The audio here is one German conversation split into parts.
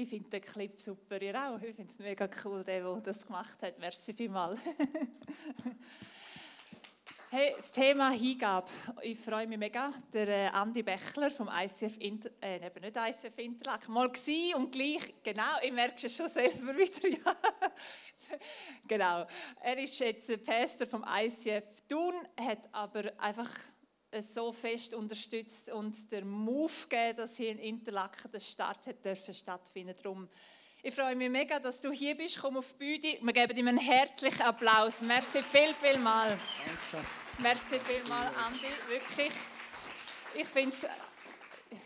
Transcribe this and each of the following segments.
Ich finde den Clip super, ihr auch. Ich finde es mega cool, der, der das gemacht hat. Merci vielmals. hey, das Thema Hingabe. Ich freue mich mega. Der äh, Andi Bechler vom ICF Inter äh, eben nicht ICF Interlaken, mal gsi und gleich, genau, ich merke es schon selber wieder, ja. genau. Er ist jetzt Pastor vom ICF Thun, hat aber einfach so fest unterstützt und der Move gegeben, dass hier in Interlaken der Start hat dürfen stattfinden. Darum, ich freue mich mega, dass du hier bist. Komm auf die Bühne. Wir geben ihm einen herzlichen Applaus. Merci viel, viel mal. Danke. Merci viel mal, Andi. Wirklich. Ich finde es,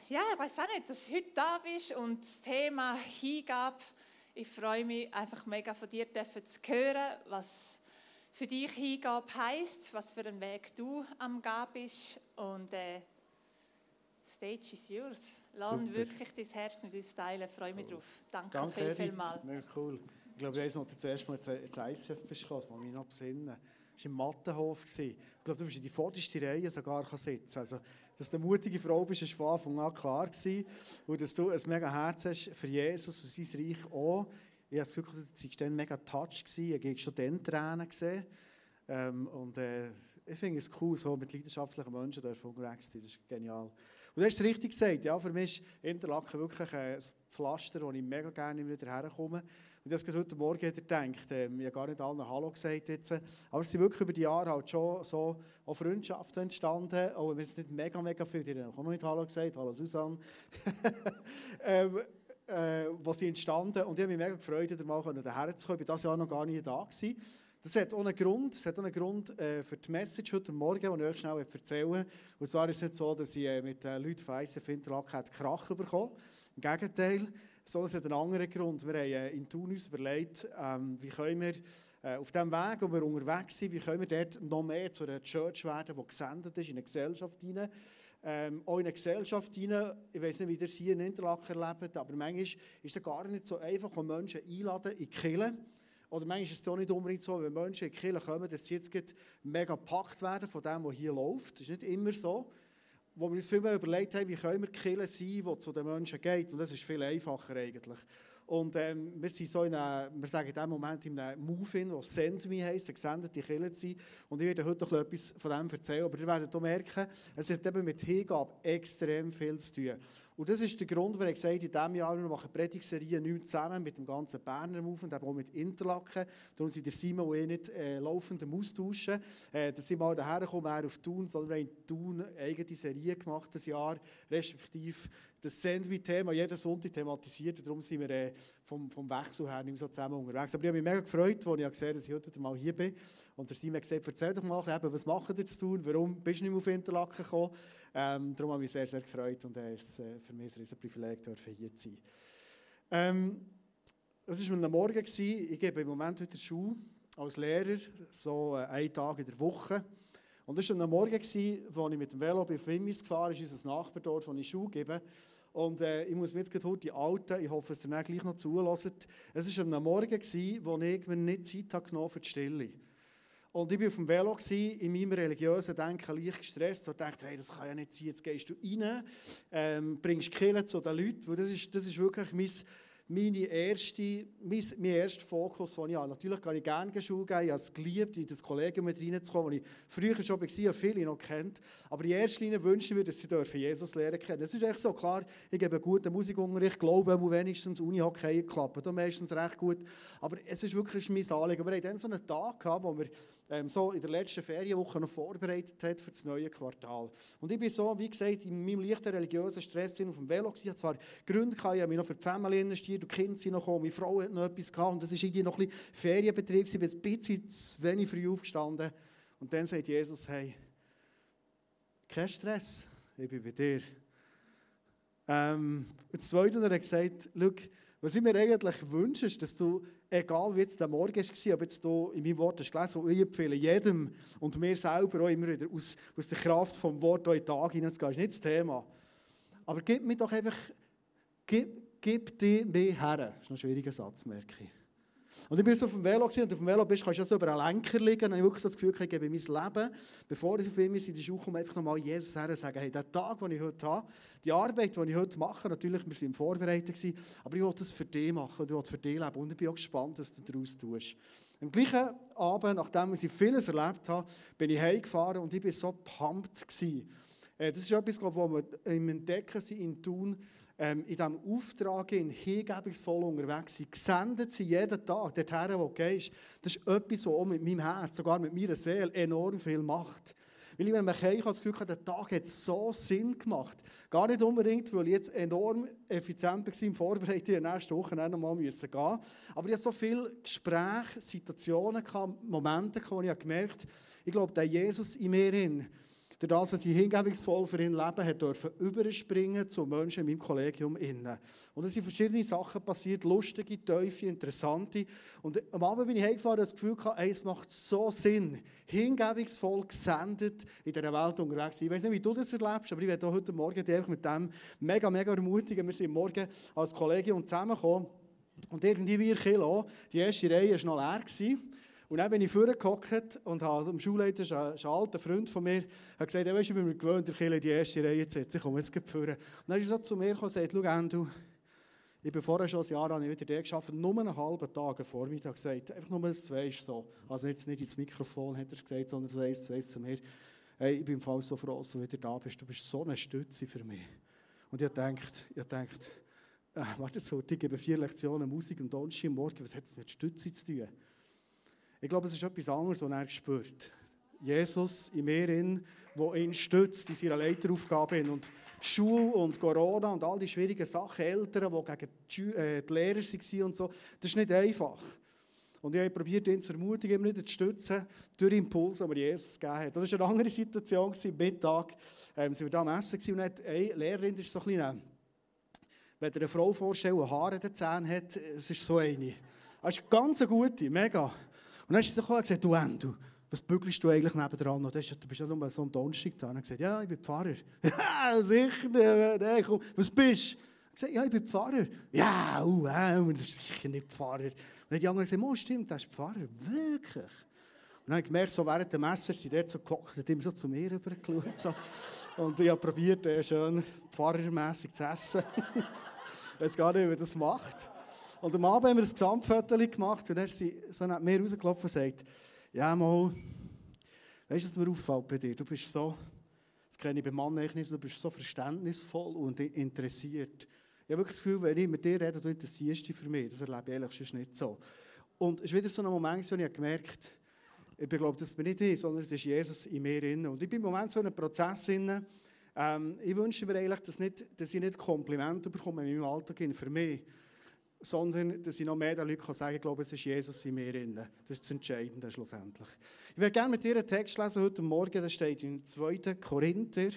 ja, ich weiß auch nicht, dass du heute da bist und das Thema Hingabe. Ich freue mich einfach mega von dir zu hören, was für dich Hingabe heisst, was für einen Weg du am Gehen bist. Und äh, Stage is yours. Lass wirklich dein Herz mit uns teilen. Freue mich drauf. Danke, Danke viel, viel mal. Mega cool. Ich glaube, ich weiß noch, das erste Mal ins ICF bist, kann man mich noch besinnen. Das war im Mattenhof. Ich glaube, du bist in die vorderste Reihe sogar sitzen. Also, dass du eine mutige Frau bist, war von Anfang an klar. Gewesen. Und dass du ein mega Herz hast für Jesus und sein Reich auch ich habe das Gefühl, es war dann mega touch, ich habe schon dann Tränen gesehen. Ähm, und äh, ich finde es cool, so mit leidenschaftlichen Menschen unterwegs zu sein, das ist genial. Und du hast es richtig gesagt, ja, für mich ist Interlaken wirklich ein Pflaster, wo ich mega gerne wieder herkomme. Und das heute Morgen hat er gedacht, äh, ich habe gar nicht allen Hallo gesagt jetzt, aber es sind wirklich über die Jahre halt schon so auch Freundschaften entstanden, auch wenn wir jetzt nicht mega, mega viel, die haben auch noch nicht Hallo gesagt, Hallo Susanne. ähm, äh, wo sie entstanden und ich habe mich mega gefreut, da mal daher zu kommen. Ich war dieses Jahr noch gar nicht da. Gewesen. Das hat auch einen Grund, das hat auch einen Grund äh, für die Message heute Morgen, die ich euch schnell erzählen. Und zwar ist es nicht so, dass ich äh, mit den Leuten von ICF Interlaken Krach bekommen Im Gegenteil, sondern es hat einen anderen Grund. Wir haben äh, in Thun uns überlegt, ähm, wie können wir äh, auf dem Weg, wo wir unterwegs sind, wie können wir dort noch mehr zu einer Church werden, die gesendet ist in eine Gesellschaft hinein, ähm, auch in eine Gesellschaft hinein. Ich weiß nicht, wie ihr es hier in Interlaken erlebt, aber manchmal ist es gar nicht so einfach, wenn Menschen einladen in die Kirche. Oder manchmal ist es auch nicht unbedingt so, wenn Menschen in Kirche kommen, dass sie jetzt mega gepackt werden von dem, was hier läuft. Das ist nicht immer so. Wo wir uns viel mehr überlegt haben, wie können wir die Kirche sein, die zu den Menschen geht. Und das ist viel einfacher eigentlich. Und ähm, wir sind so in wir sagen in diesem Moment in einem Move-In, der «Send Me» heisst, der gesendete Kirche zu. Und ich werde heute noch etwas von dem erzählen. Aber ihr werdet auch merken, es hat eben mit Hingabe extrem viel zu tun. Und das ist der Grund, warum ich gesagt habe, in diesem Jahr wir machen Predigtserie nicht zusammen mit dem ganzen Berner Move und auch mit Interlaken. Darum sind der Simon und ich nicht äh, laufend am Austauschen. Äh, dass ich mal daher komme, er auf Thun, sondern wir haben in Thun eigene Serie gemacht, das Jahr, respektive das Sandwich-Thema jeden Sonntag thematisiert. Und darum sind wir äh, vom, vom Wechsel her nicht mehr so zusammen unterwegs. Aber ich habe mich mega gefreut, als ich gesehen habe, dass ich heute mal hier bin. Und der Simon hat gesagt, erzähl doch mal, eben, was machen ihr zu tun? Warum bist du nicht mehr auf Interlaken gekommen? Ähm, darum habe ich mich sehr, sehr gefreut und es ist äh, für mich ein Privileg, hier zu sein. Ähm, es war am Morgen, ich gebe im Moment wieder Schule als Lehrer, so äh, einen Tag in der Woche. Und das war am Morgen, als ich mit dem Velo auf Wimmis gefahren bin, unser Nachbardorf, wo ich Schule gebe. Und äh, ich muss mir jetzt gerade die Alten, ich hoffe, dass ihr gleich noch zulässt. Es war am Morgen, wo ich mir nicht Zeit habe genommen für die Stille. Und ich war auf dem Velo, gewesen, in meinem religiösen Denken leicht gestresst und dachte, hey, das kann ja nicht sein, jetzt gehst du rein, ähm, bringst Killen zu den Leuten, weil das ist, das ist wirklich mein meine erste, mein, mein erster Fokus, den ich habe. Natürlich kann ich gerne Schule geben, ich habe es geliebt, in das Kollegium mit reinzukommen, wo ich früher schon war und viele noch kennt. Aber in erster Linie wünsche ich mir, dass sie Jesus lernen können. Es ist echt so, klar, ich gebe guten Musikunterricht, glaube wenigstens Uni-Hockey klappt da meistens recht gut. Aber es ist wirklich mein Anliegen. Wir hatten dann so einen Tag, gehabt, wo wir ähm, so in der letzten Ferienwoche noch vorbereitet hat für das neue Quartal. Und ich bin so, wie gesagt, in meinem leichten religiösen Stress auf dem Velo gewesen. Ich zwar Gründe gehabt, ich habe mich noch für die Familie investiert, die Kinder sind noch gekommen, meine Frau hat noch etwas gehabt und das war irgendwie noch ein bisschen Ferienbetrieb, ich bin ein bisschen zu wenig früh aufgestanden. Und dann sagt Jesus, hey, kein Stress, ich bin bei dir. Ähm, das Zweite hat er gesagt, schau, was ich mir eigentlich wünsche, ist, dass du, egal wie jetzt der Morgen war, ob jetzt du in meinem Wort hast gelesen, ich empfehle jedem und mir selber auch immer wieder aus, aus der Kraft vom Wort in den Tag hineinzugehen, ist nicht das Thema. Aber gib mir doch einfach, gib, gib dir mir her. Das ist ein schwieriger Satz, merke ich. Und ich bin so auf dem Velo und auf dem Velo bist, kannst du ja so über einen Lenker liegen. Und ich wirklich so das Gefühl, ich gebe mein Leben, bevor ich auf ihn in die Schule komme, einfach nochmal Jesus her und sagen, hey, der Tag, den ich heute habe, die Arbeit, die ich heute mache, natürlich, wir sind vorbereitet gewesen, aber ich will das für dich machen ich will es für dich leben. Und ich bin auch gespannt, was du daraus tust. Am gleichen Abend, nachdem ich vieles erlebt habe, bin ich heimgefahren und ich war so pumped. Gewesen. Äh, das ist etwas, glaube was wir im Entdecken sind in Thun, in diesem Auftrag in hingebungsvoll unterwegs sind, gesendet sind jeden Tag, dorthin, wo du gehst. Das ist etwas, was auch mit meinem Herz, sogar mit meiner Seele enorm viel macht. Weil ich, wenn ich heim das Gefühl hatte, der Tag hat so Sinn gemacht. Gar nicht unbedingt, weil ich jetzt enorm effizient war im Vorbereiten, die nächste Woche noch mal müssen gehen Aber ich hatte so viele Gespräche, Situationen, Momente, wo ich gemerkt habe, ich glaube, der Jesus in mir, Dadurch, dass ich hingebungsvoll für ihn leben hat dürfen überspringen zu Menschen in meinem Kollegium innen. Und es sind verschiedene Sachen passiert, lustige, tiefe, interessante. Und am Abend bin ich heimgefahren und das Gefühl gehabt, ey, es macht so Sinn, hingebungsvoll gesendet in dieser Welt unterwegs Ich weiß nicht, wie du das erlebst, aber ich werde heute Morgen dich mit dem mega, mega ermutigen. Wir sind morgen als Kollegium zusammengekommen und irgendwie wir Kilo, die erste Reihe war noch leer. Und dann bin ich vorgehockt und habe dem Schulleiter, ein, ein alter Freund von mir, hat gesagt, weißt, ich bin mir gewöhnt, der Kille in die erste Reihe zu setzen. Ich komme jetzt vor. Und dann ist er so zu mir gekommen und gesagt, schau, Andrew, ich bin vorher schon ein Jahr an wieder der geschafft, nur einen halben Tag vor Vormittag gesagt, einfach nur ein Zweisch so. Also jetzt nicht ins Mikrofon hat er es gesagt, sondern so eins, zwei zu mir. Hey, ich bin im Fall so froh, dass du wieder da bist. Du bist so eine Stütze für mich. Und ich gedacht, ich gedacht, äh, warte so, ich gebe vier Lektionen Musik am Donnerstag Morgen, was hat das mit Stütze zu tun? Ich glaube, es ist etwas anderes, was er spürt. Jesus in mir, der ihn stützt in seiner Leiteraufgabe. Und Schule und Corona und all die schwierigen Sachen, Eltern, die gegen die, äh, die Lehrer waren und so, das ist nicht einfach. Und ich habe probiert, ihn zu ermutigen, immer wieder zu stützen, durch Impulse, die Jesus gegeben hat. Das war eine andere Situation, am Mittag ähm, sind wir da am Essen und eine Lehrerin, das ist so ein bisschen, wenn ihr eine Frau vorstellt, die Haare in den Zähnen hat, es ist so eine. Das ist ganz eine gute, mega. Und dann ist sie gesagt, du Endo, was bügelst du eigentlich nebendran? Und du bist ja nur so ein Donnerstag da. Und er gesagt, ja, ich bin Pfarrer. ja, sicher, nee, komm, was bist du? Ich gesagt, ja, ich bin Pfarrer. Ja, uh, äh, das ist sicher nicht Pfarrer. Und dann die anderen gesagt, oh, stimmt, das ist Pfarrer. Wirklich? Und dann habe ich gemerkt, so während der Messer sind dort so gehockt, hat immer so zu mir rübergeschaut. So. Und ich habe probiert, äh, schön pfarrermässig zu essen. ich weiß gar nicht, wie man das macht. Und am Abend haben wir ein Gesamtfoto gemacht und dann ist so mir rausgelaufen und sagt, ja mal, weißt du, was mir auffällt bei dir? Du bist so, das kenne ich beim Mann nicht, du bist so verständnisvoll und interessiert. Ich habe wirklich das Gefühl, wenn ich mit dir rede, du interessierst dich für mich. Das erlebe ich ehrlich sonst nicht so. Und es ist wieder so ein Moment, wo ich gemerkt habe, ich glaube, das bin nicht ich, sondern es ist Jesus in mir drin. Und ich bin im Moment so in einem Prozess drin, ähm, ich wünsche mir eigentlich, dass, nicht, dass ich nicht Komplimente bekomme in meinem Alltag für mich, sondern dass ich noch mehr den Leuten sagen kann, glaube, es ist Jesus in mir drin. Das ist das Entscheidende schlussendlich. Ich würde gerne mit dir einen Text lesen heute Morgen, der steht im 2. Korinther.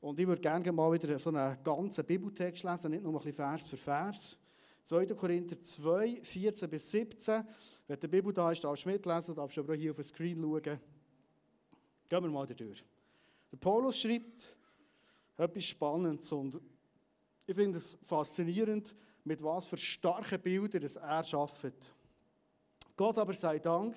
Und ich würde gerne mal wieder so einen ganzen Bibeltext lesen, nicht nur ein bisschen Vers für Vers. 2. Korinther 2, 14 bis 17. Wenn die Bibel da ist, darfst du mitlesen, darfst du aber auch hier auf den Screen schauen. Gehen wir mal durch. Der Paulus schreibt etwas Spannendes und ich finde es faszinierend, mit was für starken Bildern das er schafft. Gott aber sei Dank,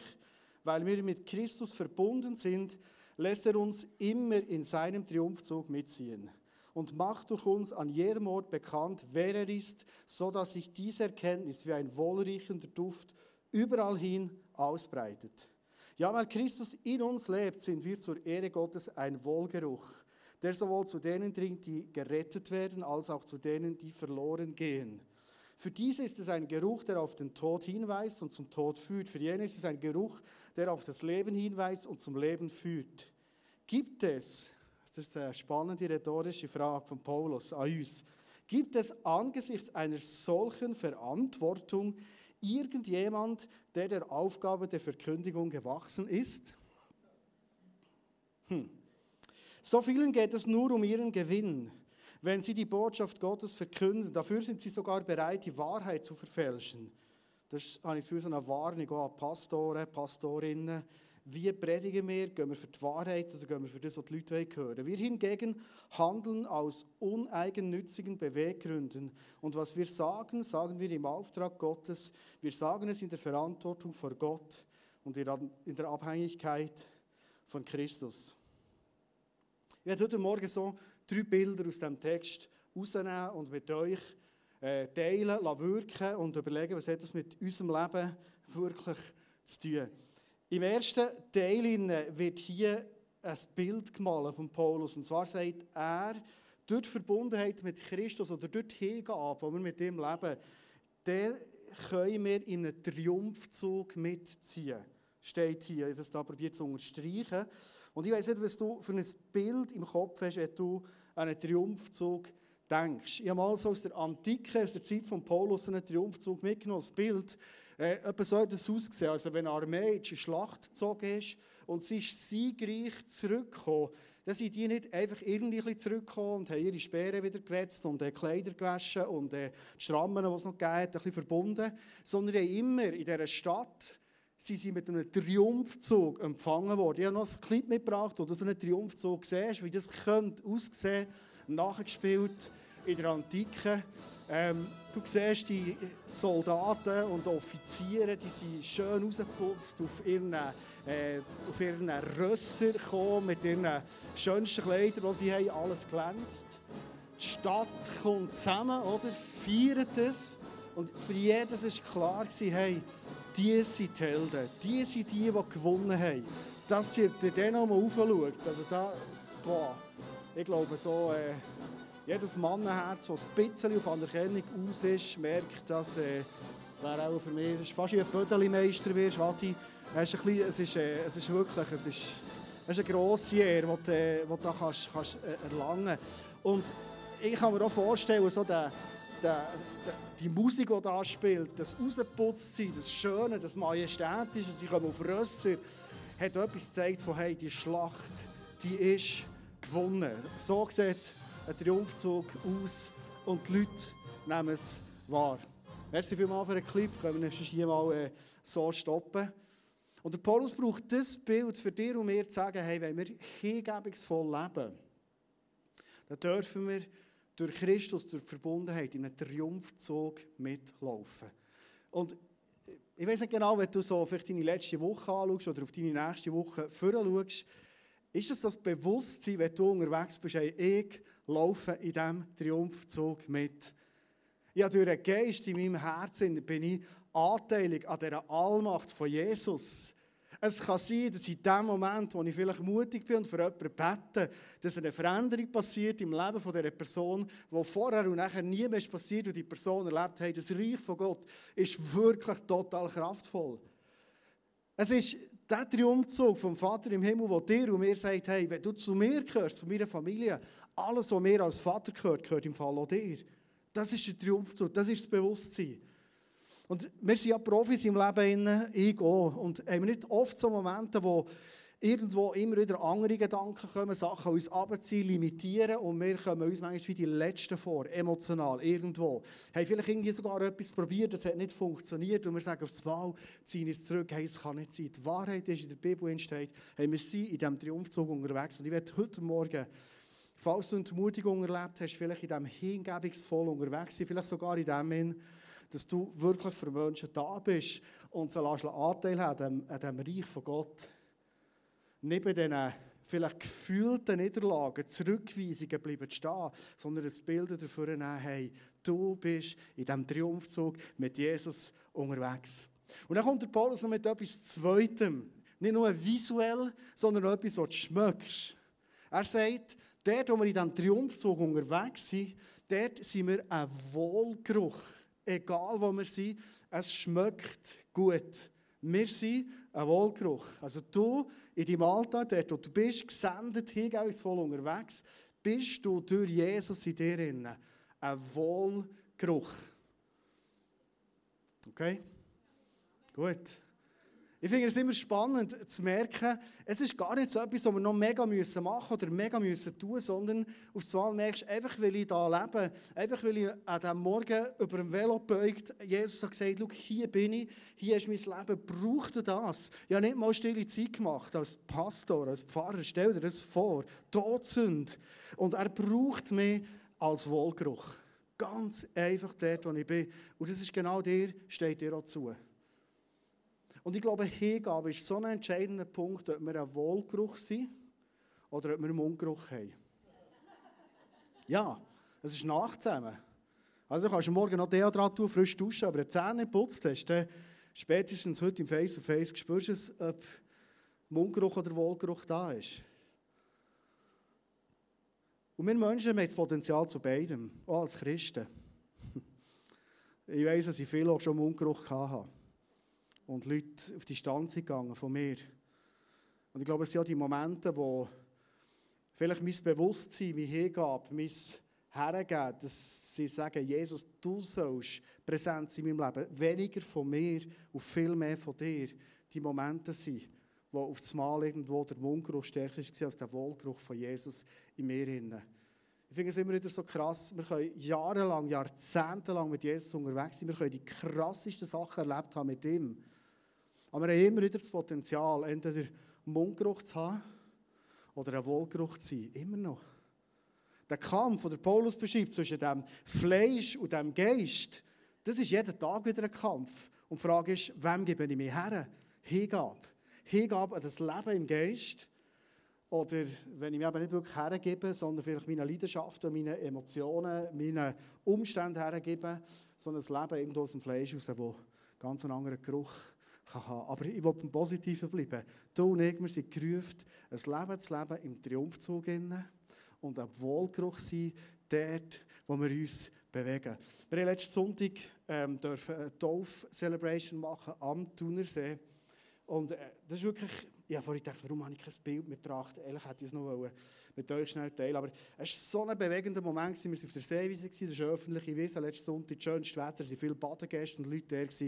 weil wir mit Christus verbunden sind, lässt er uns immer in seinem Triumphzug mitziehen und macht durch uns an jedem Ort bekannt, wer er ist, so dass sich diese Erkenntnis wie ein wohlriechender Duft überall hin ausbreitet. Ja, weil Christus in uns lebt, sind wir zur Ehre Gottes ein Wohlgeruch, der sowohl zu denen dringt, die gerettet werden, als auch zu denen, die verloren gehen. Für diese ist es ein Geruch, der auf den Tod hinweist und zum Tod führt. Für jene ist es ein Geruch, der auf das Leben hinweist und zum Leben führt. Gibt es, das ist eine spannende rhetorische Frage von Paulus an uns, gibt es angesichts einer solchen Verantwortung irgendjemand, der der Aufgabe der Verkündigung gewachsen ist? Hm. So vielen geht es nur um ihren Gewinn wenn sie die Botschaft Gottes verkünden. Dafür sind sie sogar bereit, die Wahrheit zu verfälschen. Das habe ich für so eine Warnung an Pastoren, Pastorinnen. Wie predigen wir? Gehen wir für die Wahrheit oder gehen wir für das, was die Leute hören Wir hingegen handeln aus uneigennützigen Beweggründen. Und was wir sagen, sagen wir im Auftrag Gottes. Wir sagen es in der Verantwortung vor Gott und in der Abhängigkeit von Christus. Ich werde heute Morgen so drei Bilder aus dem Text rausnehmen und mit euch äh, teilen, wirken und überlegen, was hat das mit unserem Leben wirklich zu tun. Im ersten Teil wird hier ein Bild gemalt von Paulus. Und zwar sagt er, durch die Verbundenheit mit Christus oder durch die Hingabe, die wir mit ihm leben, der können wir in einen Triumphzug mitziehen. Steht hier, das da probiert zu unterstreichen. Und ich weiß nicht, was du für ein Bild im Kopf hast, wenn du an einen Triumphzug denkst. Ich habe mal so aus der Antike, aus der Zeit von Paulus, einen Triumphzug mitgenommen, das Bild. Äh, so hat es ausgesehen, also wenn eine Armee in die Schlacht gezogen ist und sie ist siegreich zurückgekommen, dann sind die nicht einfach irgendwie zurückgekommen und haben ihre Speere wieder gewetzt und äh, Kleider gewaschen und äh, die Strammen, die es noch gegeben hat, ein bisschen verbunden, sondern haben immer in dieser Stadt sie sind mit einem Triumphzug empfangen worden. Ich habe noch ein Clip mitgebracht, wo du so einen Triumphzug siehst, wie das könnte aussehen, nachgespielt in der Antike. Ähm, du siehst die Soldaten und Offiziere, die sind schön rausgeputzt auf ihren, äh, auf ihren Rösser gekommen, mit ihren schönsten Kleidern, die sie haben, alles glänzt. Die Stadt kommt zusammen, oder? feiert es. Und für jedes war klar, hey, die sind die Helden, die sind die, die gewonnen haben. Dass sie dann nochmal aufschaut, also da, boah, ich glaube so, äh, jedes Mannenherz, das ein bisschen auf Anerkennung aus ist, merkt, dass äh, wäre auch für mich, ist fast wie ein Bödeli-Meister wirst, Adi. Es ist, ein bisschen, es, ist, äh, es ist wirklich, es ist, es ist eine grosse Ehre, die du, äh, du kannst, kannst äh, erlangen Und ich kann mir auch vorstellen, so der, der, der, die Musik, die da spielt, das Rausputztsein, das Schöne, das Majestätische, sie kommen auf Rösser, hat etwas gezeigt von, hey, die Schlacht, die ist gewonnen. So sieht ein Triumphzug aus und die Leute nehmen es wahr. Merci vielmals für den Clip, können wir hier mal äh, so stoppen. Und der Paulus braucht das Bild für dich und mir zu sagen, hey, wenn wir hingebungsvoll leben, dann dürfen wir durch Christus, durch die Verbundenheit in einem Triumphzug mitlaufen. Und ich weiß nicht genau, wenn du so vielleicht deine letzte Woche anschaust oder auf deine nächste Woche schaust, ist es das Bewusstsein, wenn du unterwegs bist, hey, ich laufe in diesem Triumphzug mit. Ja, durch den Geist in meinem Herzen bin ich anteilig an dieser Allmacht von Jesus. Es kann sein, dass in dem Moment, wo ich vielleicht mutig bin und für jemanden bete, dass eine Veränderung passiert im Leben von dieser Person, wo vorher und nachher nie mehr passiert und die Person erlebt hat, das Reich von Gott ist wirklich total kraftvoll. Es ist der Triumphzug vom Vater im Himmel, der dir und mir sagt, hey, wenn du zu mir gehörst, zu meiner Familie, alles, was mir als Vater gehört, gehört im Fall auch dir. Das ist der Triumphzug, das ist das Bewusstsein. Und wir sind ja Profis im Leben, ich auch. Und haben wir nicht oft so Momente, wo irgendwo immer wieder andere Gedanken kommen, Sachen uns abziehen, limitieren und wir kommen uns manchmal wie die Letzten vor, emotional, irgendwo. Haben vielleicht irgendwie sogar etwas probiert, das hat nicht funktioniert und wir sagen aufs Mal, ziehen es zurück, hey, es kann nicht sein. Die Wahrheit ist, in der Bibel steht, hey, wir sind in diesem Triumphzug unterwegs und ich werde heute Morgen Falls du Entmutigung erlebt hast, vielleicht in diesem hingebungsvoll unterwegs sein, vielleicht sogar in dem dass du wirklich für Menschen da bist und sie Anteil haben an diesem Reich von Gott. Neben diesen vielleicht gefühlten Niederlagen, Zurückweisungen bleiben stehen, sondern ein Bild dafür nehmen, hey, du bist in diesem Triumphzug mit Jesus unterwegs. Und dann kommt der Paulus noch mit etwas Zweitem. Nicht nur visuell, sondern auch etwas, was du schmeckst. Er sagt, dort, wo wir in diesem Triumphzug unterwegs sind, dort sind wir ein Wohlgeruch. Egal wo wir sind, es schmeckt gut. Wir sind ein Wohlgeruch. Also du in deinem Alltag, wo du bist, gesendet, hingebungsvoll unterwegs, bist du durch Jesus in dir drin. Ein Wohlgeruch. Okay? Gut. Ich finde es immer spannend zu merken, es ist gar nicht so etwas, was wir noch mega müssen machen oder mega müssen tun, sondern auf einmal merkst du, einfach weil ich da lebe, einfach weil ich an diesem Morgen über dem Velo beugt, Jesus hat gesagt, schau, hier bin ich, hier ist mein Leben, braucht du das? Ich habe nicht mal stille Zeit gemacht als Pastor, als Pfarrer, stell dir das vor, Todsünde. Und er braucht mich als Wohlgeruch. Ganz einfach dort, wo ich bin. Und das ist genau dir, steht dir auch zu. Und ich glaube, Hingabe ist so ein entscheidender Punkt, ob wir ein Wohlgeruch sind oder ob wir einen Mundgeruch haben. Ja, es ist nachzusammen. Also du kannst morgen noch Deodrat tun, frisch duschen, aber wenn du Zähne putzt hast, dann spätestens heute im Face-to-Face spürst du es, ob Mundgeruch oder Wohlgeruch da ist. Und wir Menschen haben das Potenzial zu beidem, auch als Christen. Ich weiß, dass ich viele auch schon Mundgeruch hatte und Leute auf die Stanz gegangen von mir. Und ich glaube, es sind auch die Momente, wo vielleicht mein Bewusstsein, mein Hingabe, mein Hergeben, dass sie sagen, Jesus, du sollst präsent sein in meinem Leben. Weniger von mir und viel mehr von dir. Die Momente sind, wo auf das Mal irgendwo der Mundgeruch stärker war als der Wohlgeruch von Jesus in mir. Ich finde es immer wieder so krass, wir können jahrelang, jahrzehntelang mit Jesus unterwegs sein, wir können die krassesten Sachen erlebt haben mit ihm. Aber wir haben immer wieder das Potenzial, entweder Mundgeruch zu haben oder einen Wohlgeruch zu sein. Immer noch. Der Kampf, den Paulus beschreibt, zwischen dem Fleisch und dem Geist, das ist jeden Tag wieder ein Kampf. Und die Frage ist, wem gebe ich mir her? Hingabe. Hingabe an das Leben im Geist. Oder wenn ich mir aber nicht wirklich hergebe, sondern vielleicht meine Leidenschaften, meine Emotionen, meine Umstände hergebe, sondern das Leben irgendwo aus dem Fleisch raus, wo ganz einen anderen Geruch kann haben. Aber ich will beim Positiven bleiben. Du und ich, wir sind gerufen, ein Leben zu leben im Triumphzug und ein Wohlgeruch sein, dort, wo wir uns bewegen. Wir haben letzten Sonntag ähm, dürfen eine Taufe-Celebration machen am Thunersee. Und äh, das ist wirklich, ich habe vorhin gedacht, warum habe ich kein Bild mitgebracht? Ehrlich hätte ich es noch wollen mit euch schnell teilen. Aber es war so ein bewegender Moment. Wir waren auf der Seewiese, das ist eine öffentliche Wiese, letzten Sonntag, das schönste Wetter, es waren viele Badegäste und Leute da.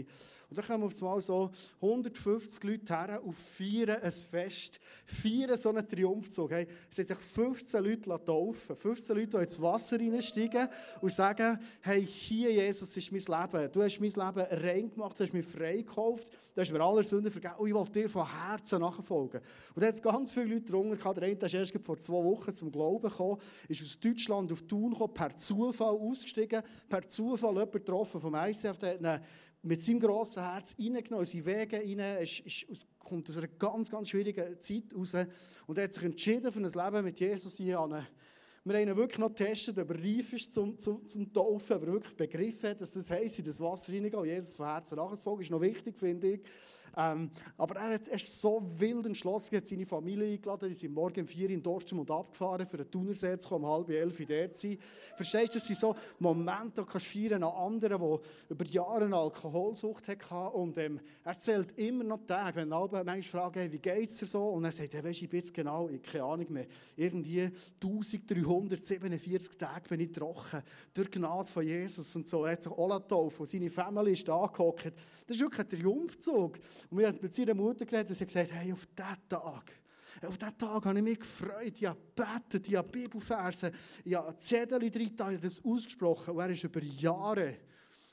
Und dann kommen auf einmal so 150 Leute her und feiern ein Fest, feiern so einen Triumphzug. Hey, es hat sich 15 Leute taufen, 15 Leute, die ins Wasser reinsteigen und sagen, hey, hier, Jesus, ist mein Leben. Du hast mein Leben rein gemacht, du hast mich frei gekauft, du hast mir alle Sünden vergeben und ich will dir von Herzen nachfolgen. Und da hat ganz viele Leute drunter Der eine ist erst vor zwei Wochen Wochen zum Glauben gekommen, ist aus Deutschland auf Thun gekommen, per Zufall ausgestiegen, per Zufall jemand getroffen vom ICF, der hat mit seinem grossen Herz reingenommen, in seine Wege rein, ist, ist, kommt aus einer ganz, ganz schwierigen Zeit raus und er hat sich entschieden für ein Leben mit Jesus hier an wir haben ihn wirklich noch getestet, ob er reif ist zum, zum, zum Taufen, ob er wirklich begriffen hat, dass das heisst, in das Wasser reingehen und Jesus von Herzen nachzufolgen, ist noch wichtig, finde ich. Ähm, aber er, hat, er ist so wild entschlossen, hat seine Familie eingeladen, die sind morgen um vier in Dortmund abgefahren, für den Thunersee zu kommen, um halb elf dort zu sein. Verstehst du, das sind so Momente, die kannst feiern an anderen, die über Jahre eine Alkoholsucht hatten. Und ähm, er zählt immer noch Tage, wenn alle manchmal fragen, hey, wie geht es dir so? Und er sagt, hey, weißt ich bin jetzt genau, ich keine Ahnung mehr, irgendwie 1347 Tage bin ich trocken, durch Gnade von Jesus und so. Er hat sich auch und seine Familie ist da gehockt. Das ist wirklich ein Triumphzug. Und wir haben mit seiner Mutter geredet und sie hat gesagt, hey, auf diesen Tag, auf diesen Tag habe ich mich gefreut, ich habe gebetet, ich habe Bibelverse, ich habe Zettel drin, ich habe das ausgesprochen. Und er ist über Jahre,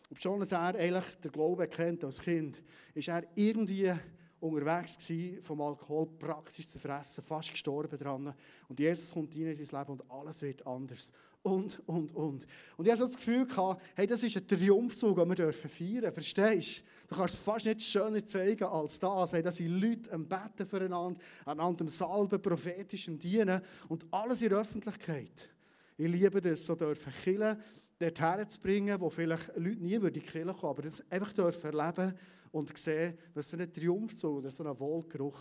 obwohl er eigentlich den Glauben kennt als Kind, ist er irgendwie unterwegs gewesen, vom Alkohol praktisch zu fressen, fast gestorben dran. Und Jesus kommt rein in sein Leben und alles wird anders. Und, und, und. Und ich hatte so das Gefühl, gehabt, hey, das ist ein Triumphzug, den wir dürfen feiern Verstehst du? Du kannst es fast nicht schöner zeigen als das. Hey, das sind Leute am Betten füreinander, aneinander am Salben, prophetischem Dienen und alles in der Öffentlichkeit. Ich liebe das, so dürfen killen dorthin zu bringen, wo vielleicht Leute nie in die Kirche kommen, aber das einfach dürfen erleben und sehen, was so ein Triumphzug oder so ein Wohlgeruch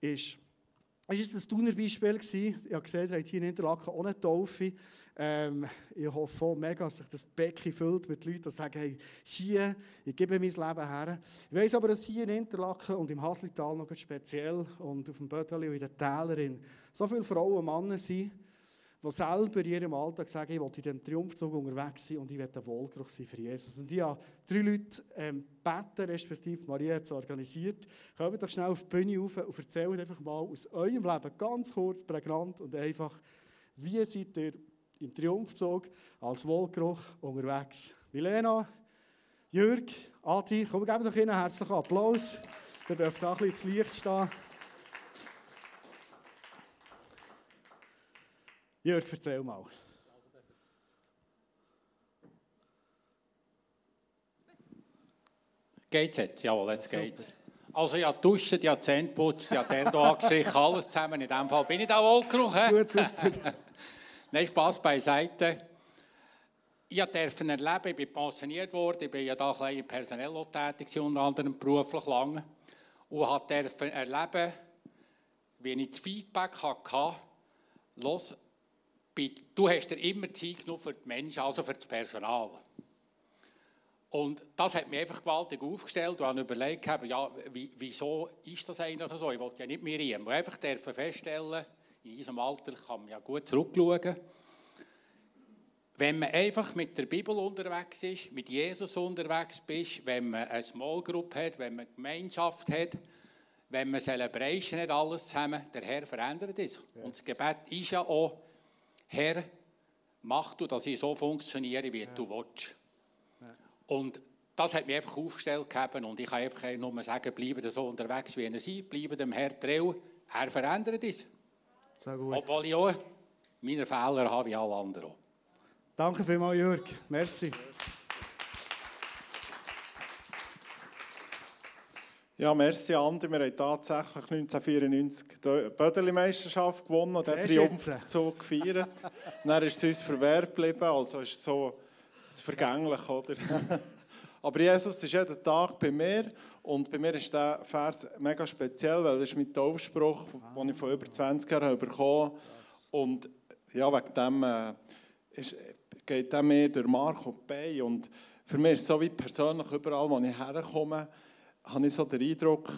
ist. Das war jetzt ein Thuner Beispiel. Ich habe gesehen, ihr habt hier in Interlaken auch eine Taufe. Ähm, ich hoffe auch mega, dass sich das Becken füllt mit Leuten, die sagen, hey, hier, ich gebe mein Leben her. Ich weiss aber, dass hier in Interlaken und im Haslital noch speziell und auf dem Bötteli und in den Tälern so viele Frauen und Männer sind, die selber in ihrem Alltag sagen, ich will in diesem Triumphzug unterwegs sein und ich will ein Wohlgeruch sein für Jesus. Und ich habe drei Leute ähm, gebeten, respektive Maria hat es organisiert. Kommt doch schnell auf die Bühne rauf und erzählt einfach mal aus eurem Leben ganz kurz, prägnant und einfach, wie seid ihr im Triumphzug als Wohlgeruch unterwegs? Milena, Jürg, Adi, komm, geben doch Ihnen herzlichen Applaus. Ihr dürft auch ein bisschen ins Licht stehen. Jörg, erzähl mal. Geht's jetzt? Jawohl, jetzt geht's. Also ich habe duschen, ich habe Zähne putzt, ich habe den hier angestrichen, alles zusammen. In diesem Fall bin ich da wohlgeruch. Gut, super. Nein, Spass beiseite. Ich durfte erleben, ich bin pensioniert worden, ich bin ja da ein personell tätig, unter anderem beruflich lang. Und durfte erleben, wie ich das Feedback hatte, los, du hast dir immer Zeit genug für die Menschen, also für das Personal. Und das hat mich einfach gewaltig aufgestellt und habe überlegt, ja, wieso ist das eigentlich so? Ich wollte ja nicht mehr reden. Ich einfach feststellen, in diesem Alter kann man ja gut zurückschauen. Wenn man einfach mit der Bibel unterwegs ist, mit Jesus unterwegs ist, wenn man eine Small Group hat, wenn man Gemeinschaft hat, wenn man Celebration hat, alles zusammen, der Herr verändert es. Yes. Und das Gebet ist ja auch, Herr, mach du, dass ich so funktioniere, wie ja. du willst. Ja. Und das hat mich einfach aufgestellt gehabt und ich kann einfach nur sagen, bleibe so unterwegs, wie ihr seid, bleibe dem Herr treu. Er verändert es. Obwohl ich auch meine Fehler habe, wie alle anderen. Danke vielmals, Jörg. Merci. Ja, merci Andi. Wir haben tatsächlich 1994 die Bödeli-Meisterschaft gewonnen und den Triumphzug gefeiert. Dann ist es uns verwehrt geblieben, also ist es so ist vergänglich, oder? Aber Jesus ist jeden Tag bei mir und bei mir ist der Vers mega speziell, weil das ist mein Taufspruch, den ich vor über 20 Jahren bekommen habe. Und ja, wegen dem äh, ist, geht der mehr durch und Bein und für mich ist es so wie persönlich, überall wo ich herkomme, habe ich so den Eindruck,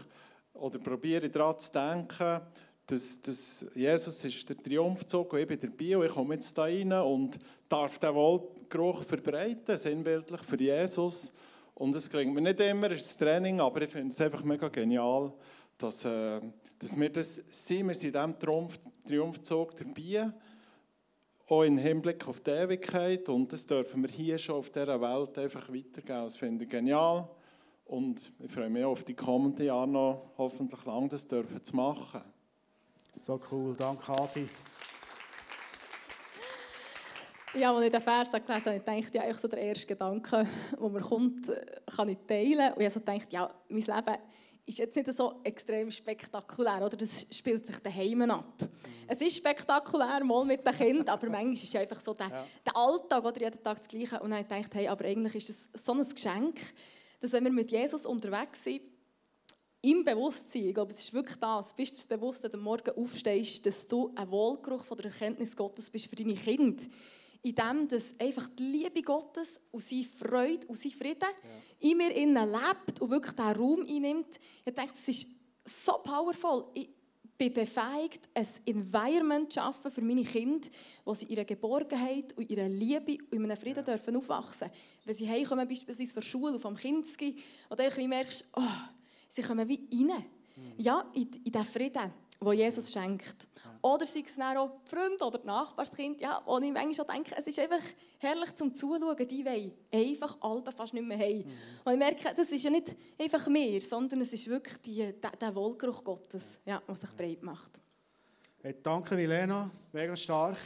oder probiere daran zu denken, dass, dass Jesus ist der Triumphzug und ich bin dabei und ich komme jetzt da rein und darf den Wohlgeruch verbreiten, sinnbildlich für Jesus. Und es klingt mir nicht immer, es ist Training, aber ich finde es einfach mega genial, dass, äh, dass wir das sind. Wir sind in diesem Triumph, Triumphzug dabei, auch im Hinblick auf die Ewigkeit. Und das dürfen wir hier schon auf dieser Welt einfach weitergeben. Das finde ich genial. Und ich freue mich auf die kommenden Jahre noch, hoffentlich lang das dürfen zu machen. So cool, danke Adi. Ja, als ich den Vers gelesen habe, dachte ich, ja, so der erste Gedanke, der mir kommt, kann ich teilen. Und ich habe so gedacht, ja, mein Leben ist jetzt nicht so extrem spektakulär, oder? Das spielt sich daheim ab. Mhm. Es ist spektakulär, mal mit den Kindern, aber manchmal ist es einfach so der, ja. der Alltag, oder jeden Tag das Gleiche. Und dann habe ich hey, aber eigentlich ist das so ein Geschenk, dass wenn wir mit Jesus unterwegs sind, im Bewusstsein, ich glaube, es ist wirklich das, bist du das bewusst, wenn du morgen aufstehst, dass du ein Wohlgeruch von der Erkenntnis Gottes bist für deine Kinder. In dem, dass einfach die Liebe Gottes und seine Freude und sein Frieden ja. in mir innen lebt und wirklich diesen Raum einnimmt. Ich denke, das ist so powerful. Ich bin befähigt, ein Environment zu schaffen für meine Kinder, wo sie ihre Geborgenheit und ihre Liebe und in einem Frieden dürfen aufwachsen dürfen. Wenn sie heimkommen, beispielsweise von der Schule, vom Kinski, und dann merkst, oh, sie kommen wie rein. Mhm. Ja, in, in diesen Frieden, den Jesus schenkt. Oder sei es dann auch die Freunde oder die Nachbarskind, ja, wo ich manchmal denke, es ist einfach herrlich zum Zuschauen, die wollen einfach alle fast nicht mehr heim. Mhm. Und ich merke, das ist ja nicht einfach mehr, sondern es ist wirklich die, der, der Wohlgeruch Gottes, ja, der sich breit macht. Hey, danke Milena, mega stark.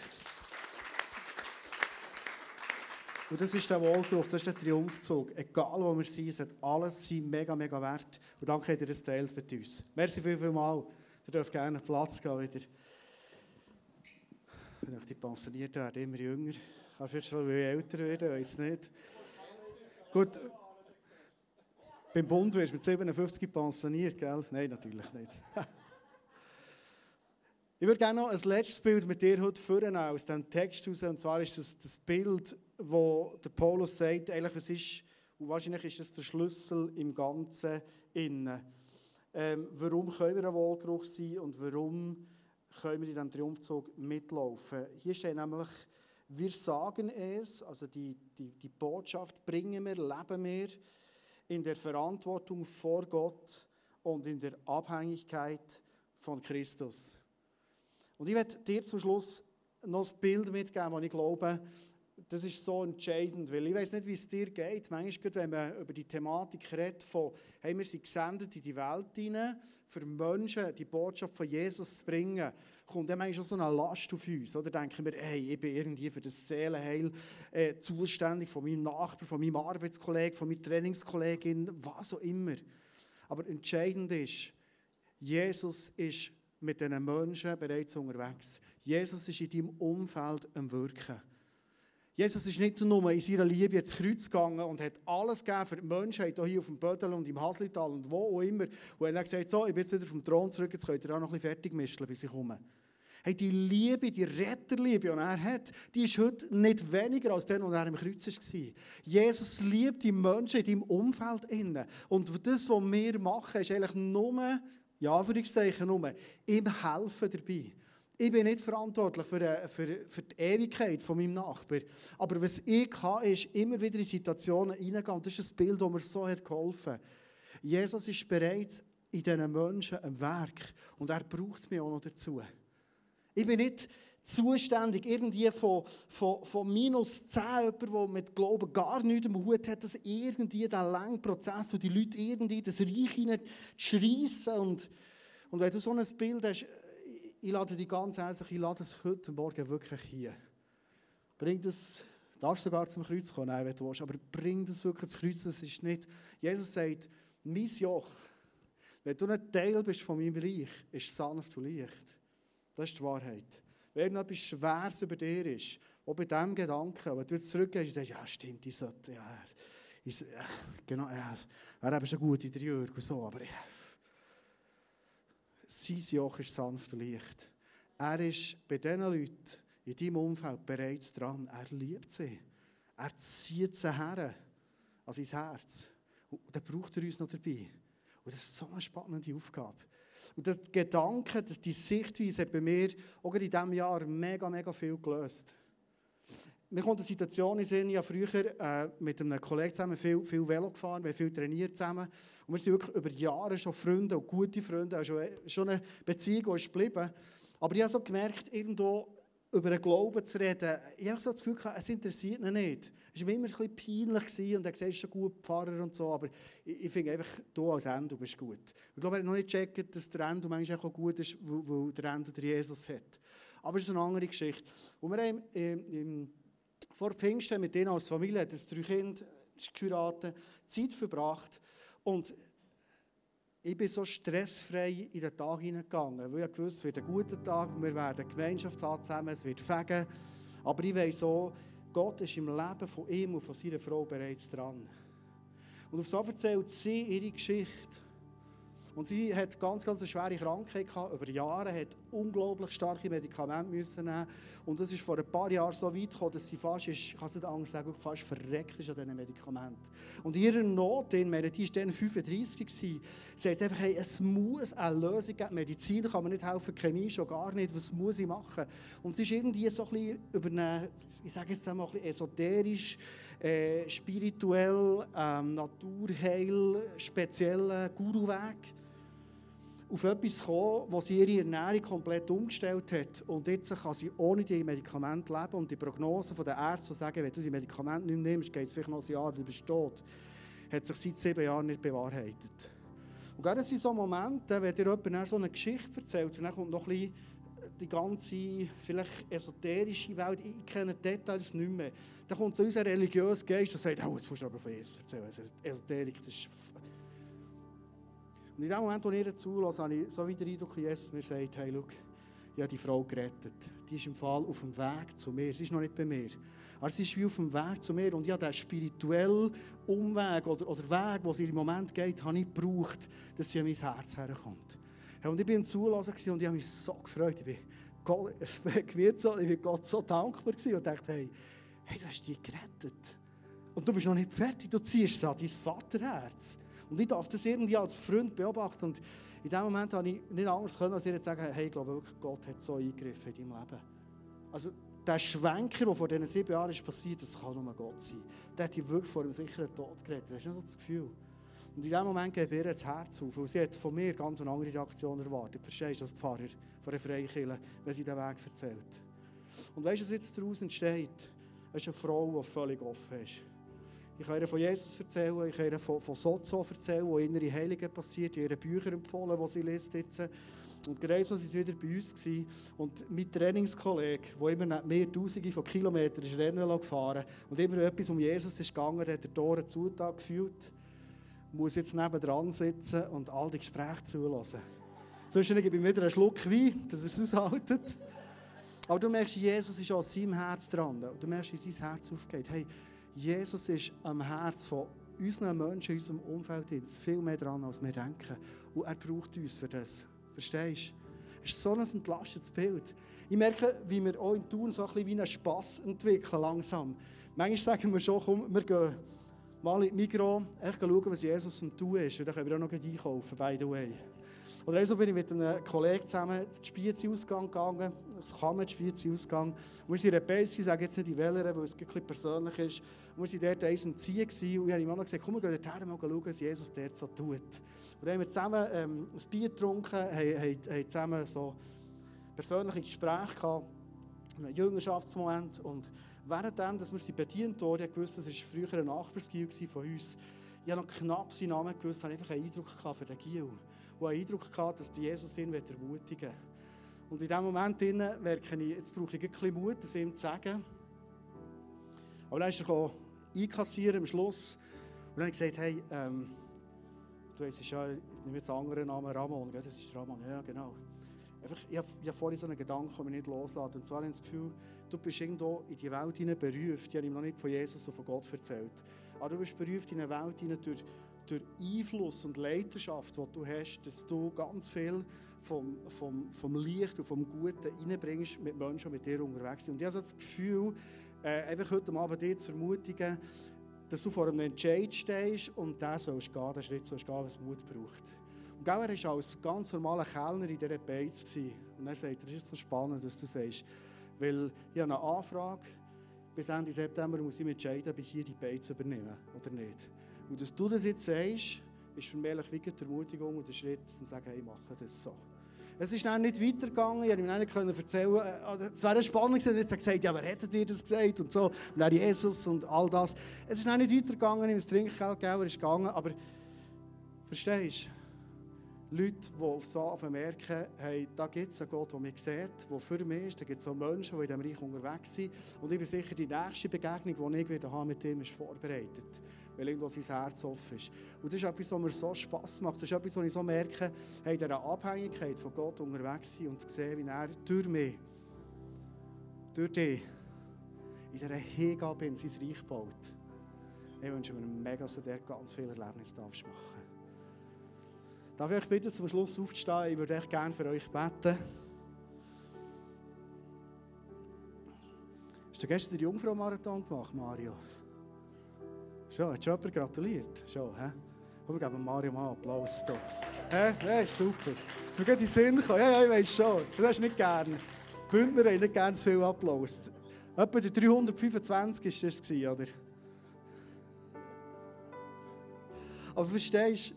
Und das ist der Wohlgeruch, das ist der Triumphzug. Egal wo wir sind, es hat alles sein mega, mega wert. Und danke, dass ihr das teilt mit uns. Merci viel, viel mal. Ihr dürft gerne Platz gehen wieder. Wenn ich die pensioniert werde, immer jünger. Kann vielleicht schon älter werden, weiß nicht. Gut. Beim Bund wirst du mit 57 pensioniert, gell? Nein, natürlich nicht. ich würde gerne noch ein letztes Bild mit dir heute führen aus dem Text heraus. Und zwar ist das das Bild wo der Paulus sagt, eigentlich, was ist, und wahrscheinlich ist das der Schlüssel im Ganzen innen. Ähm, warum können wir ein Wohlgeruch sein und warum können wir in diesem Triumphzug mitlaufen. Hier steht nämlich, wir sagen es, also die, die, die Botschaft bringen wir, leben wir in der Verantwortung vor Gott und in der Abhängigkeit von Christus. Und ich werde dir zum Schluss noch ein Bild mitgeben, das ich glaube, das ist so entscheidend, weil ich weiß nicht, wie es dir geht. Manchmal, wenn man über die Thematik redet, von, hey, wir sind gesendet in die Welt hinein, für Menschen die Botschaft von Jesus zu bringen, kommt dann manchmal so eine Last auf uns. Oder denken wir, hey, ich bin irgendwie für das Seelenheil äh, zuständig, von meinem Nachbarn, von meinem Arbeitskollegen, von meiner Trainingskollegin, was auch immer. Aber entscheidend ist, Jesus ist mit diesen Menschen bereits unterwegs. Jesus ist in deinem Umfeld am Wirken. Jesus ist nicht nur in seiner Liebe ins Kreuz gegangen und hat alles gegeben für die Menschheit, hier auf dem Bödel und im Haslital und wo auch immer. Und er hat gesagt, so, ich bin jetzt wieder vom Thron zurück, jetzt könnt ihr auch noch ein bisschen fertig mischen, bis ich komme. Hey, die Liebe, die Retterliebe, die er hat, die ist heute nicht weniger als der, der er im Kreuz war. Jesus liebt die Menschen in deinem Umfeld. Und das, was wir machen, ist eigentlich nur, ja, Anführungszeichen, nur, ihm helfen dabei. Ich bin nicht verantwortlich für, äh, für, für die Ewigkeit von meinem Nachbar. Aber was ich kann, ist immer wieder in Situationen hineingehen. Das ist ein Bild, das mir so hat geholfen. Jesus ist bereits in diesen Menschen am Werk. Und er braucht mich auch noch dazu. Ich bin nicht zuständig irgendwie von, von, von minus 10, jemand, der mit Glauben gar nichts im Hut hat, dass irgendwie dieser lange Prozess, wo die Leute irgendwie das Reich hineinschreissen. Und, und wenn du so ein Bild hast, ich lade dich ganz herzlich, ich lade es heute Morgen wirklich hier. Bring das, darfst sogar zum Kreuz kommen, nein, wenn du willst, aber bring das wirklich zum Kreuz, das ist nicht, Jesus sagt, mein Joch, wenn du ein Teil bist von meinem Reich, ist sanft und leicht. Das ist die Wahrheit. Wenn etwas Schweres über dir ist, auch bei diesem Gedanken, wenn du jetzt zurückgehst und sagst, ja stimmt, ich sollte, ja, ich, ja genau, ja, wäre eben schon gut in der Jürg und so, aber ja, sein Joch ist sanft und leicht. Er ist bei diesen Leuten in deinem Umfeld bereits dran. Er liebt sie. Er zieht sie her an sein Herz. Und dann braucht er uns noch dabei. Und das ist so eine spannende Aufgabe. Und der Gedanke, dass die Sichtweise hat bei mir auch in diesem Jahr mega, mega viel gelöst. Mir kommt eine Situation in Sinn, ich habe früher äh, mit einem Kollegen zusammen viel, viel Velo gefahren, wir haben viel trainiert zusammen. Und wir sind wirklich über Jahre schon Freunde und gute Freunde, also schon eine Beziehung, die ist geblieben. Aber ich habe so gemerkt, irgendwo über den Glauben zu reden, ich habe so das Gefühl, es interessiert ihn nicht. Es war mir immer ein bisschen peinlich und er gesagt, schon gut Pfarrer und so, aber ich, ich finde einfach, du als Endo bist gut. Ich glaube, er hat noch nicht gecheckt, dass der Endo manchmal auch gut ist, weil, weil der Endo der Jesus hat. Aber es ist eine andere Geschichte. Und wir haben im, im vor Pfingsten mit denen als Familie, hat drei Kinder, geheiratet, Zeit verbracht und ich bin so stressfrei in den Tag hineingegangen, weil ich wusste, es wird ein guter Tag, wir werden Gemeinschaft haben zusammen, es wird fegen, aber ich weiß so, Gott ist im Leben von ihm und von seiner Frau bereits dran. Und auf so erzählt sie ihre Geschichte. Und sie hat ganz, ganz eine schwere Krankheit gehabt, über Jahre, hat unglaublich starke Medikamente müssen nehmen Und das ist vor ein paar Jahren so weit gekommen, dass sie fast, ist, ich kann es nicht anders sagen, fast verreckt ist an diesen Medikamenten. Und ihre Not, die war dann 35 gewesen, sagt einfach, hey, es muss eine Lösung geben. Medizin kann man nicht helfen, Chemie schon gar nicht, was muss ich machen? Und sie ist irgendwie so ein bisschen über eine, ich sage jetzt einmal ein bisschen esoterisch, äh, spirituell, ähm, naturheil, speziellen Guruweg auf etwas gekommen, sie ihre Ernährung komplett umgestellt hat. Und jetzt kann sie ohne die Medikamente leben. Und die Prognosen der Ärzte sagen, wenn du die Medikamente nicht nimmst, geht es vielleicht noch ein Jahr, du bist tot. Hat sich seit sieben Jahren nicht bewahrheitet. Und gerade sind so Momente, wenn dir jemand so eine Geschichte erzählt, und dann kommt noch ein bisschen die ganze, vielleicht esoterische Welt, ich kenne Details nicht mehr. Dann kommt so unser religiöser Geist und sagt, oh, jetzt musst du aber von Jesus erzählen. Esoterik, das ist und in dem Moment, wo ich ihr zulasse, habe ich so wieder den Eindruck, Jesus mir sagt, hey, schau, ich habe die Frau gerettet. Die ist im Fall auf dem Weg zu mir. Sie ist noch nicht bei mir. Aber sie ist wie auf dem Weg zu mir. Und ich habe diesen spirituellen Umweg oder, oder Weg, wo sie im Moment geht, habe ich gebraucht, dass sie an mein Herz herkommt. Und ich bin im Zulassen und ich habe mich so gefreut. Ich bin Gott, so, ich bin Gott so dankbar und dachte, hey, hey, du hast die gerettet. Und du bist noch nicht fertig, du ziehst es an dein Vaterherz. Und ich darf das irgendwie als Freund beobachten. Und in dem Moment habe ich nicht anders können, als ihr zu sagen, hey, ich glaube wirklich, Gott hat so eingegriffen in deinem Leben. Also, der Schwenker, der vor diesen sieben Jahren ist passiert, das kann nur Gott sein. Der hat dich wirklich vor einem sicheren Tod geredet. Das ist nicht das Gefühl. Und in dem Moment geht ihr das Herz auf, weil sie hat von mir ganz eine andere Reaktion erwartet. Verstehst du, als Pfarrer von der Freikirche, wenn sie diesen Weg erzählt. Und weißt du, was jetzt daraus entsteht? Es ist eine Frau, die völlig offen ist. Ich kann ihr von Jesus erzählen, ich kann ihr von, von Sozo erzählen, wo innere Heilige passiert, ihre Bücher empfohlen, die sie liest jetzt. Und gerade so waren sie wieder bei uns. Gewesen. Und mein Trainingskollege, der immer mehr Tausende von Kilometern ist Rennen gefahren und immer etwas um Jesus ist gegangen, hat er Tore Zutag gefühlt, muss jetzt nebendran sitzen und all die Gespräche zulassen. Zwischen gebe ich mir wieder einen Schluck Wein, dass er es aushaltet. Aber du merkst, Jesus ist an seinem Herz dran. Und du merkst, wie sein Herz aufgeht. Hey, Jesus ist am Herz von unseren Menschen in unserem Umfeld viel mehr dran, als wir denken. Und er braucht uns für das. Verstehst du? Es ist so ein entlastetes Bild. Ich merke, wie wir auch in Tun so ein bisschen wie einen Spass entwickeln, langsam. Manchmal sagen wir schon, komm, wir gehen mal in die Migros, schauen, was Jesus am Tun ist. Und dann können wir auch noch einkaufen, by the way. Oder also bin ich mit einem Kollegen zusammen in den Spiezi-Ausgang gegangen, das kann man Spiezi-Ausgang. wir sind in einer Base, ich sage jetzt nicht die Wähler, weil es ein persönlich ist. Wir waren dort eins am Ziehen und ich habe ihm auch gesagt, komm, wir gehen dorthin mal schauen, was Jesus dort so tut. Und dann haben wir zusammen ähm, ein Bier getrunken, haben, haben, zusammen so persönliche Gespräche gehabt, einen Jüngerschaftsmoment und währenddem, dass wir sie bedient wurden, ich wusste, das war früher ein Nachbarsgil von uns, ich habe noch knapp seinen Namen gewusst, habe einfach einen Eindruck für den Gil und einen Eindruck gehabt, dass Jesus ihn ermutigen will. Und in diesem Moment merke ich, jetzt brauche ich ein bisschen Mut, das ihm zu sagen. Aber dann ist er einkassieren am Schluss. Und dann habe ich gesagt, hey, ähm, du weißt ja, ich nehme jetzt einen anderen Namen, Ramon, gell? das ist Ramon, ja genau. Einfach, ich habe, habe vorhin so einen Gedanken, den ich nicht loslassen. Und zwar habe ich das Gefühl, du bist irgendwo in die Welt hinein berufen. Ich habe ihm noch nicht von Jesus und von Gott erzählt. Aber du bist berufen in eine Welt hinein durch durch Einfluss und Leidenschaft, die du hast, dass du ganz viel vom, vom, vom Licht und vom Guten reinbringst mit Menschen, die mit dir unterwegs sind. Und ich habe das Gefühl, äh, einfach heute Abend dir zu ermutigen, dass du vor einem Entscheid stehst und der sollst gehen, den Schritt sollst gehen, was Mut braucht. Und gell, er war als ganz normaler Kellner in dieser Beiz. Und er sagt, das ist so spannend, was du sagst. Weil ich habe eine Anfrage, bis Ende September muss ich mich entscheiden, ob ich hier die Beiz übernehme oder nicht. Und dass du das jetzt sagst, ist für mich wie die Ermutigung und der Schritt, um zu sagen, hey, mache das so. Es ist dann nicht weitergegangen, ich konnte ihm nicht erzählen, äh, es wäre spannend gewesen, jetzt hat gesagt, ja, wer hätte dir das gesagt und so, und dann Jesus und all das. Es ist dann nicht weitergegangen, ihm das Trinkgeld gegeben, er ist gegangen, aber verstehst du? Leute, die auf so merken, hey, da gibt es einen Gott, der mich sieht, der für mich ist. Da gibt es auch Menschen, die in diesem Reich unterwegs sind. Und ich bin sicher, die nächste Begegnung, die ich wieder haben mit ihm, ist vorbereitet weil irgendwo sein Herz offen ist. Und das ist etwas, was mir so Spass macht. Das ist etwas, wo ich so merke, hey, dieser Abhängigkeit von Gott unterwegs sein und zu sehen, wie er durch mich, durch dich, in dieser Hingabe in sein Reich baut. Ich wünsche mir mega, dass du dort ganz viele Erlebnisse machen darfst. Darf ich euch bitten, zum Schluss aufzustehen? Ich würde echt gerne für euch beten. Hast du gestern den Jungfrau-Marathon gemacht, Mario? Schon, hat schon jemand gratuliert? Schon, hä? Wir geben Mario mal einen Applaus hier. Hä? Ja, super. Du gehst in den Sinn kommen. Ja, ja, ich weiss schon. Das hast du nicht gerne. Die Bündner haben nicht gerne so viel Applaus. Etwa der 325 war das, oder? Aber verstehst du,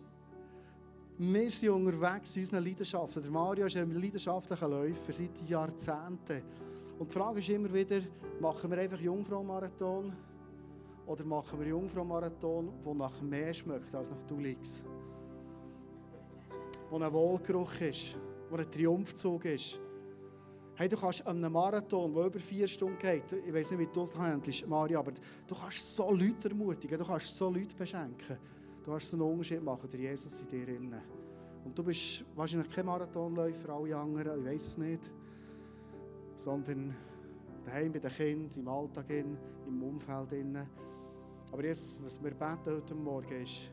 wir sind unterwegs in unseren Leidenschaften. Der Mario ist ein leidenschaftlicher Läufer seit Jahrzehnten. Und die Frage ist immer wieder, machen wir einfach Jungfrau-Marathon? Oder machen wir Jungfrau-Marathon, der nach mehr schmeckt als nach Dulix? Wo ein Wohlgeruch ist, wo ein Triumphzug ist. Hey, du kannst an einem Marathon, der über vier Stunden geht, ich weiß nicht, wie du das handelst, Mario, aber du kannst so Leute ermutigen, du kannst so Leute beschenken. Du kannst so einen Unterschied machen, der Jesus in dir innen. Und du bist wahrscheinlich kein Marathonläufer, alle anderen, ich weiß es nicht. Sondern daheim bei den Kindern, im Alltag, im Umfeld. Innen. Aber jetzt, was wir beten heute Morgen ist,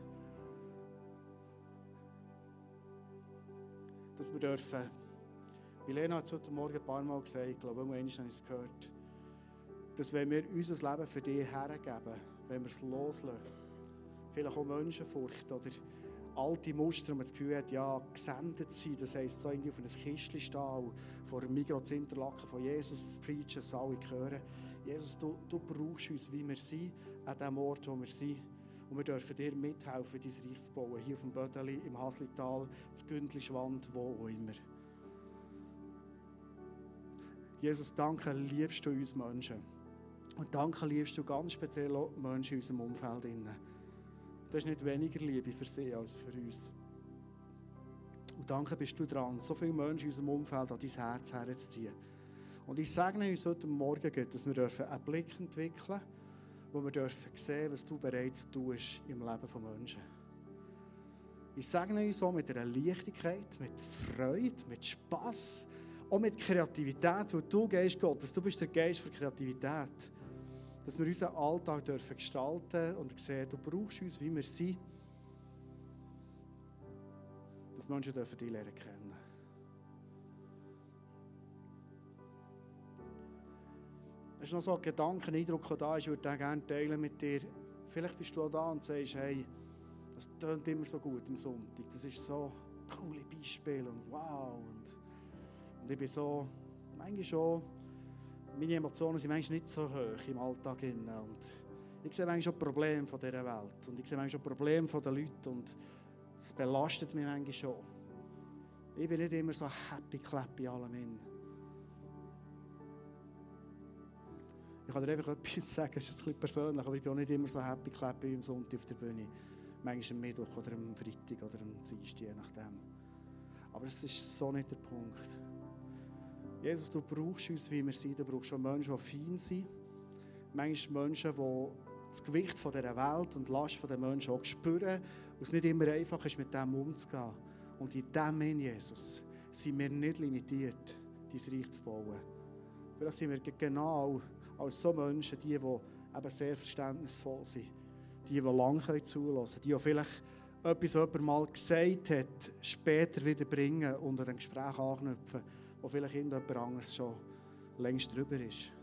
dass wir dürfen, Milena hat es heute Morgen ein paar Mal gesagt, ich glaube, irgendwann habe ich es gehört, dass wenn wir unser Leben für dich hergeben, wenn wir es loslassen, vielleicht auch Menschenfurcht oder alte Muster, wo man das Gefühl hat, ja, gesendet sein, das heisst, so irgendwie auf einem Kistchen stehen vor einem Migrants Interlaken von Jesus zu preachen, dass alle hören. Jesus, du, du brauchst uns, wie wir sind, an dem Ort, wo wir sind. Und wir dürfen dir mithelfen, dein Reich zu bauen. Hier auf dem Bödeli, im Haslital, in Gündlischwand, wo auch immer. Jesus, danke, liebst du uns Menschen. Und danke, liebst du ganz speziell auch Menschen in unserem Umfeld. Du hast nicht weniger Liebe für sie als für uns. Und danke bist du dran, so viele Menschen in unserem Umfeld an dein Herz herzuziehen. Und ich segne uns heute Morgen, dass wir einen Blick entwickeln wo wir dürfen sehen, was du bereits tust im Leben von Menschen. Ich segne uns auch mit einer Leichtigkeit, mit Freude, mit Spass, auch mit Kreativität, weil du Geist Gottes, du bist der Geist für Kreativität dass wir unseren Alltag dürfen gestalten und sehen, du brauchst uns, wie wir sind, dass Menschen dürfen dich lernen kennen. Es ist noch so ein Gedanke, ein Eindruck, da ist, ich würde den gerne teilen mit dir. Vielleicht bist du auch da und sagst, hey, das tönt immer so gut am Sonntag. Das ist so coole Beispiel und wow. Und, und ich bin so, manchmal schon meine Emotionen sind manchmal nicht so hoch im Alltag. Und ich sehe manchmal schon Probleme von dieser Welt. Und ich sehe manchmal schon Probleme der Leute. Und das belastet mich manchmal schon. Ich bin nicht immer so happy clappy allem hin. Ich kann dir einfach etwas sagen, das ist ein bisschen persönlich, aber ich bin auch nicht immer so happy clappy am Sonntag auf der Bühne. Manchmal am Mittwoch oder am Freitag oder am Dienstag, je nachdem. Aber das ist so nicht der Punkt. Jesus, du brauchst uns, wie wir sind. Du brauchst auch Menschen, die fein sind. Manchmal Menschen, die das Gewicht dieser Welt und die Last dieser Menschen auch spüren und es nicht immer einfach ist, mit dem umzugehen. Und in dem, Jesus, sind wir nicht limitiert, dein Reich zu bauen. Vielleicht sind wir genau als so Menschen, die, die eben sehr verständnisvoll sind, die, die lange zulassen können, die, die vielleicht etwas jemand mal gesagt hat, später wieder bringen und an ein Gespräch anknüpfen wo vielleicht irgendjemand anderes schon längst drüber ist.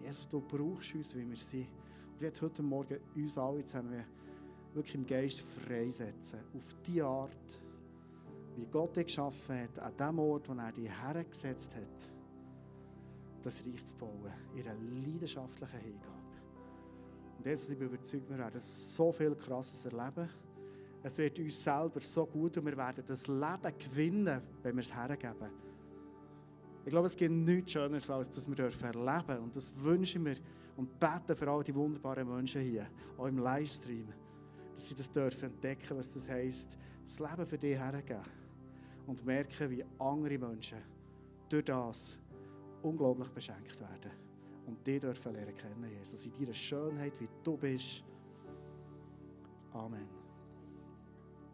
Jesus, du brauchst uns, wie wir sind. Und werde heute Morgen uns alle zusammen wirklich im Geist freisetzen. Auf die Art, wie Gott dich geschaffen hat, an dem Ort, wo er dich hergesetzt hat, das Reich zu bauen, in einer leidenschaftlichen Hingabe. Und Jesus, ich bin überzeugt, wir werden so viel Krasses erleben. Es wird uns selber so gut und wir werden das Leben gewinnen, wenn wir es hergeben. Ich glaube, es gibt nichts Schöneres, als dass wir erleben dürfen. Und das wünschen wir und beten für all die wunderbaren Menschen hier, auch im Livestream, dass sie das dürfen entdecken, was das heisst, das Leben für dich hergeben. Und merken, wie andere Menschen durch das unglaublich beschenkt werden. Und die dürfen lernen kennen, Jesus, in deiner Schönheit, wie du bist. Amen.